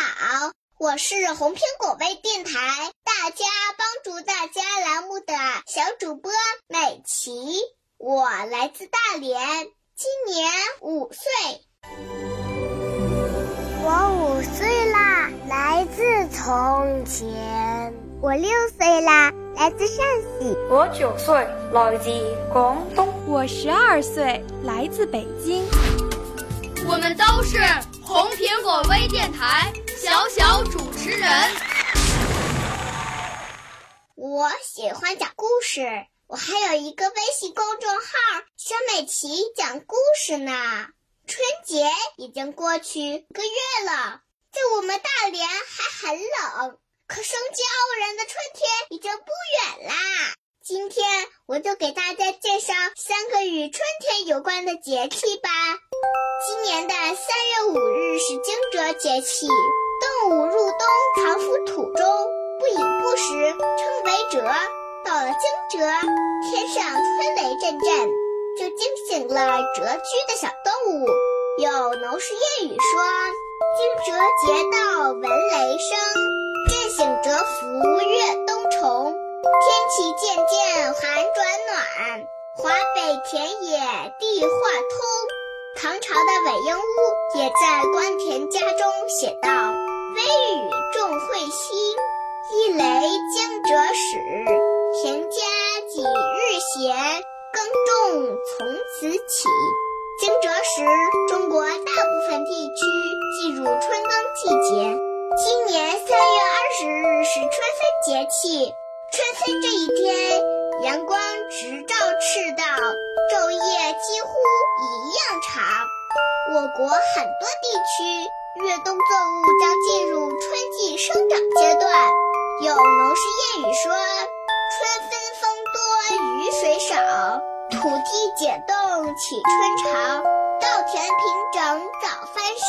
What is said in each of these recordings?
好，我是红苹果微电台大家帮助大家栏目的小主播美琪，我来自大连，今年五岁。我五岁啦，来自从前。我六岁啦，来自陕西。我九岁，来自广东。我十二岁，来自北京。我们都是红苹果微电台小小主持人。我喜欢讲故事，我还有一个微信公众号“小美琪讲故事”呢。春节已经过去一个月了，在我们大连还很冷，可生机傲然的春天已经不远啦。今天我就给大家介绍三个与春天有关的节气吧。今年的三月五日是惊蛰节气，动物入冬藏伏土中，不饮不食，称为蛰。到了惊蛰，天上春雷阵阵，就惊醒了蛰居的小动物。有农事谚语说：“惊蛰节到闻雷声，震醒蛰伏越冬虫。”天气渐渐寒转暖，华北田野地化通。唐朝的韦应物也在《观田家》中写道：“惊蛰始。田家几日闲，耕种从此起。”惊蛰时，中国大部分地区进入春耕季节。今年三月二十日是春分节气。春分这一天，阳光直照赤道，昼夜几乎一样长。我国很多地区越冬作物将进入春季生长阶段。有农事业语说：“春分风多雨水少，土地解冻起春潮。稻田平整早翻晒，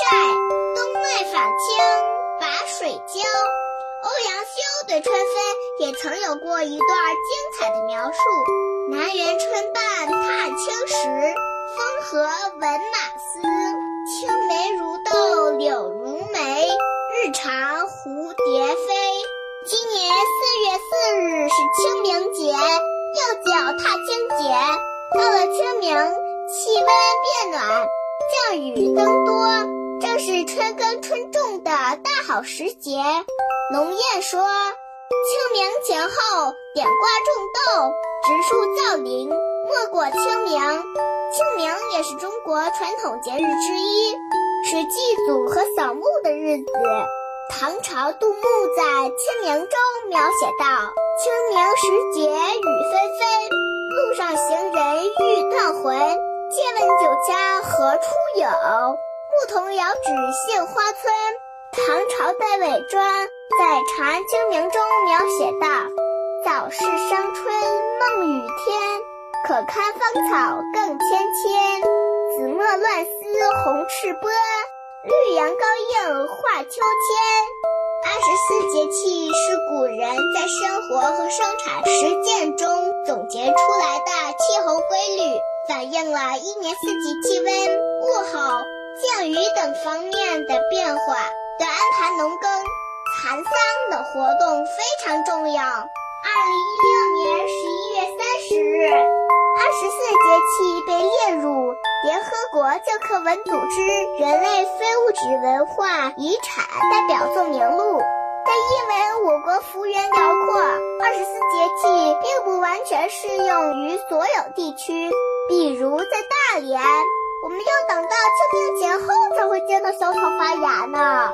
冬麦返青把水浇。”欧阳修对春分也曾有过一段精彩的描述：“南园春半踏青时，风和闻马嘶。青梅如豆柳如眉，日长蝴蝶飞。”今年四月四日是清明节，又叫踏青节。到了清明，气温变暖，降雨增多。正是春耕春种的大好时节。农谚说：“清明前后点瓜种豆，植树造林，莫过清明。”清明也是中国传统节日之一，是祭祖和扫墓的日子。唐朝杜牧在《清明》中描写道：“清明时节雨纷纷，路上行人欲断魂。借问酒家何处有？”牧童遥指杏花村。唐朝戴伟专在《长安清明》中描写道：“早是伤春梦雨天，可堪芳草更千千。紫陌乱丝红赤波，绿杨高映画秋千。”二十四节气是古人在生活和生产实践中总结出来的气候规律，反映了一年四季气温、物候。降雨等方面的变化，对安排农耕、蚕桑的活动非常重要。二零一六年十一联合国教科文组织人类非物质文化遗产代表作名录。但因为我国幅员辽阔，二十四节气并不完全适用于所有地区。比如在大连，我们要等到秋天前后才会见到小草发芽呢。